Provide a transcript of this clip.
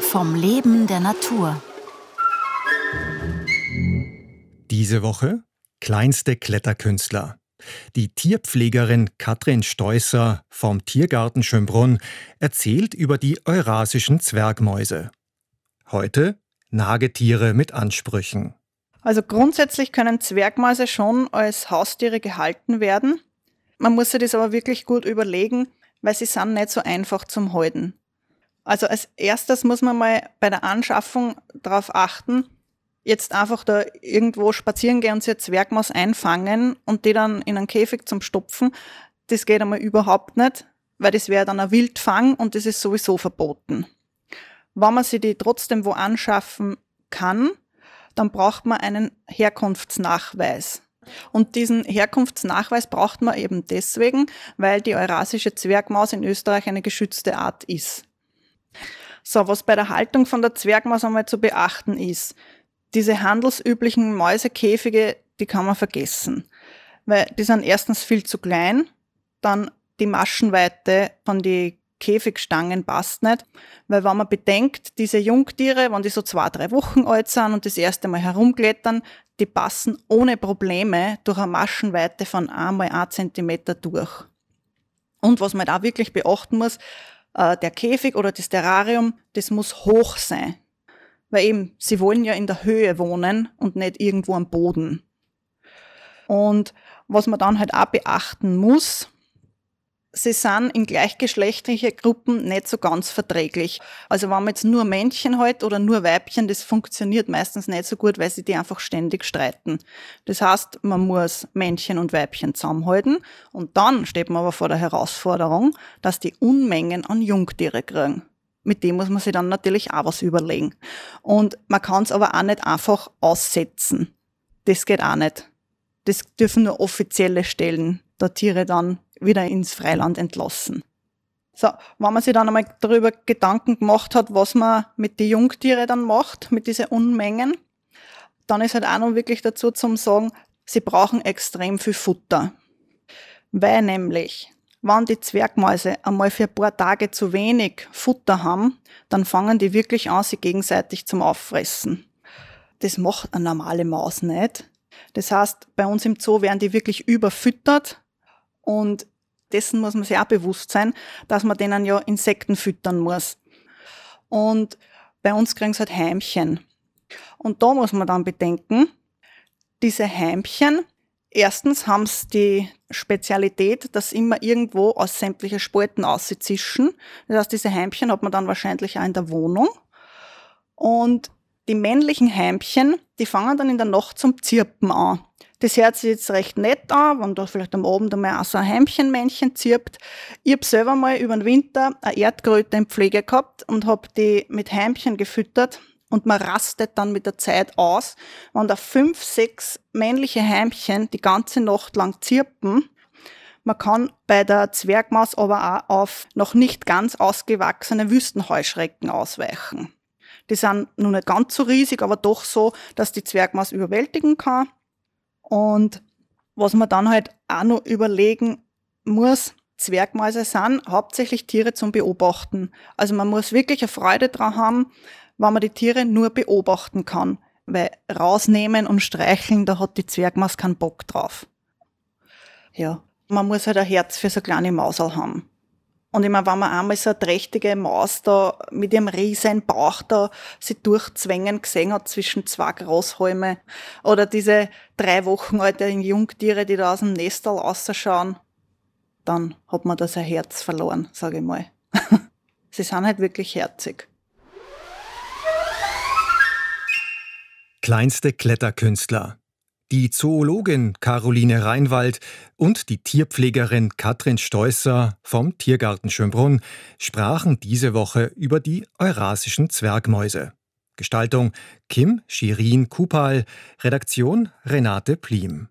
Vom Leben der Natur. Diese Woche kleinste Kletterkünstler. Die Tierpflegerin Katrin Steusser vom Tiergarten Schönbrunn erzählt über die eurasischen Zwergmäuse. Heute Nagetiere mit Ansprüchen. Also grundsätzlich können Zwergmäuse schon als Haustiere gehalten werden. Man muss sich das aber wirklich gut überlegen, weil sie sind nicht so einfach zum Halten. Also als erstes muss man mal bei der Anschaffung darauf achten, jetzt einfach da irgendwo spazieren gehen und sich Zwergmaus einfangen und die dann in einen Käfig zum Stopfen, das geht einmal überhaupt nicht, weil das wäre dann ein Wildfang und das ist sowieso verboten. Wenn man sie die trotzdem wo anschaffen kann, dann braucht man einen Herkunftsnachweis. Und diesen Herkunftsnachweis braucht man eben deswegen, weil die eurasische Zwergmaus in Österreich eine geschützte Art ist. So, was bei der Haltung von der Zwergmaus einmal zu beachten ist, diese handelsüblichen Mäusekäfige, die kann man vergessen. Weil die sind erstens viel zu klein, dann die Maschenweite von die Käfigstangen passt nicht, weil wenn man bedenkt, diese Jungtiere, wenn die so zwei, drei Wochen alt sind und das erste Mal herumklettern, die passen ohne Probleme durch eine Maschenweite von einmal ein Zentimeter durch. Und was man da wirklich beachten muss, äh, der Käfig oder das Terrarium, das muss hoch sein. Weil eben, sie wollen ja in der Höhe wohnen und nicht irgendwo am Boden. Und was man dann halt auch beachten muss, sie sind in gleichgeschlechtliche Gruppen nicht so ganz verträglich. Also wenn man jetzt nur Männchen hat oder nur Weibchen, das funktioniert meistens nicht so gut, weil sie die einfach ständig streiten. Das heißt, man muss Männchen und Weibchen zusammenhalten und dann steht man aber vor der Herausforderung, dass die Unmengen an Jungtiere kriegen. Mit dem muss man sich dann natürlich auch was überlegen. Und man kann es aber auch nicht einfach aussetzen. Das geht auch nicht. Das dürfen nur offizielle Stellen der Tiere dann wieder ins Freiland entlassen. So, wenn man sich dann einmal darüber Gedanken gemacht hat, was man mit den Jungtieren dann macht, mit diesen Unmengen, dann ist halt auch noch wirklich dazu zum sagen, sie brauchen extrem viel Futter. Weil nämlich, wenn die Zwergmäuse einmal für ein paar Tage zu wenig Futter haben, dann fangen die wirklich an, sie gegenseitig zum Auffressen. Das macht eine normale Maus nicht. Das heißt, bei uns im Zoo werden die wirklich überfüttert und dessen muss man sich auch bewusst sein, dass man denen ja Insekten füttern muss. Und bei uns kriegen sie halt Heimchen. Und da muss man dann bedenken, diese Heimchen, erstens haben sie die Spezialität, dass immer irgendwo aus sämtlichen Spalten auszischen. Das heißt, diese Heimchen hat man dann wahrscheinlich auch in der Wohnung. Und die männlichen Heimchen, die fangen dann in der Nacht zum Zirpen an. Das hört sich jetzt recht nett an, wenn da vielleicht am Abend einmal auch so ein Heimchenmännchen zirpt. Ich habe selber mal über den Winter eine Erdkröte in Pflege gehabt und habe die mit Heimchen gefüttert und man rastet dann mit der Zeit aus, wenn da fünf, sechs männliche Heimchen die ganze Nacht lang zirpen. Man kann bei der Zwergmaus aber auch auf noch nicht ganz ausgewachsene Wüstenheuschrecken ausweichen. Die sind nur nicht ganz so riesig, aber doch so, dass die Zwergmaus überwältigen kann. Und was man dann halt auch noch überlegen muss, Zwergmäuse sind hauptsächlich Tiere zum Beobachten. Also man muss wirklich eine Freude dran haben, wenn man die Tiere nur beobachten kann. Weil rausnehmen und streicheln, da hat die Zwergmaus keinen Bock drauf. Ja, man muss halt ein Herz für so kleine Mausel haben. Und ich meine, wenn man einmal so eine trächtige Maus da mit ihrem riesen Bauch da sie durchzwängen gesehen hat zwischen zwei Großhalme oder diese drei Wochen alten Jungtiere, die da aus dem Nestal ausschauen, dann hat man da sein Herz verloren, sage ich mal. sie sind halt wirklich herzig. Kleinste Kletterkünstler. Die Zoologin Caroline Reinwald und die Tierpflegerin Katrin Steusser vom Tiergarten Schönbrunn sprachen diese Woche über die eurasischen Zwergmäuse. Gestaltung Kim Shirin Kupal, Redaktion Renate Plim.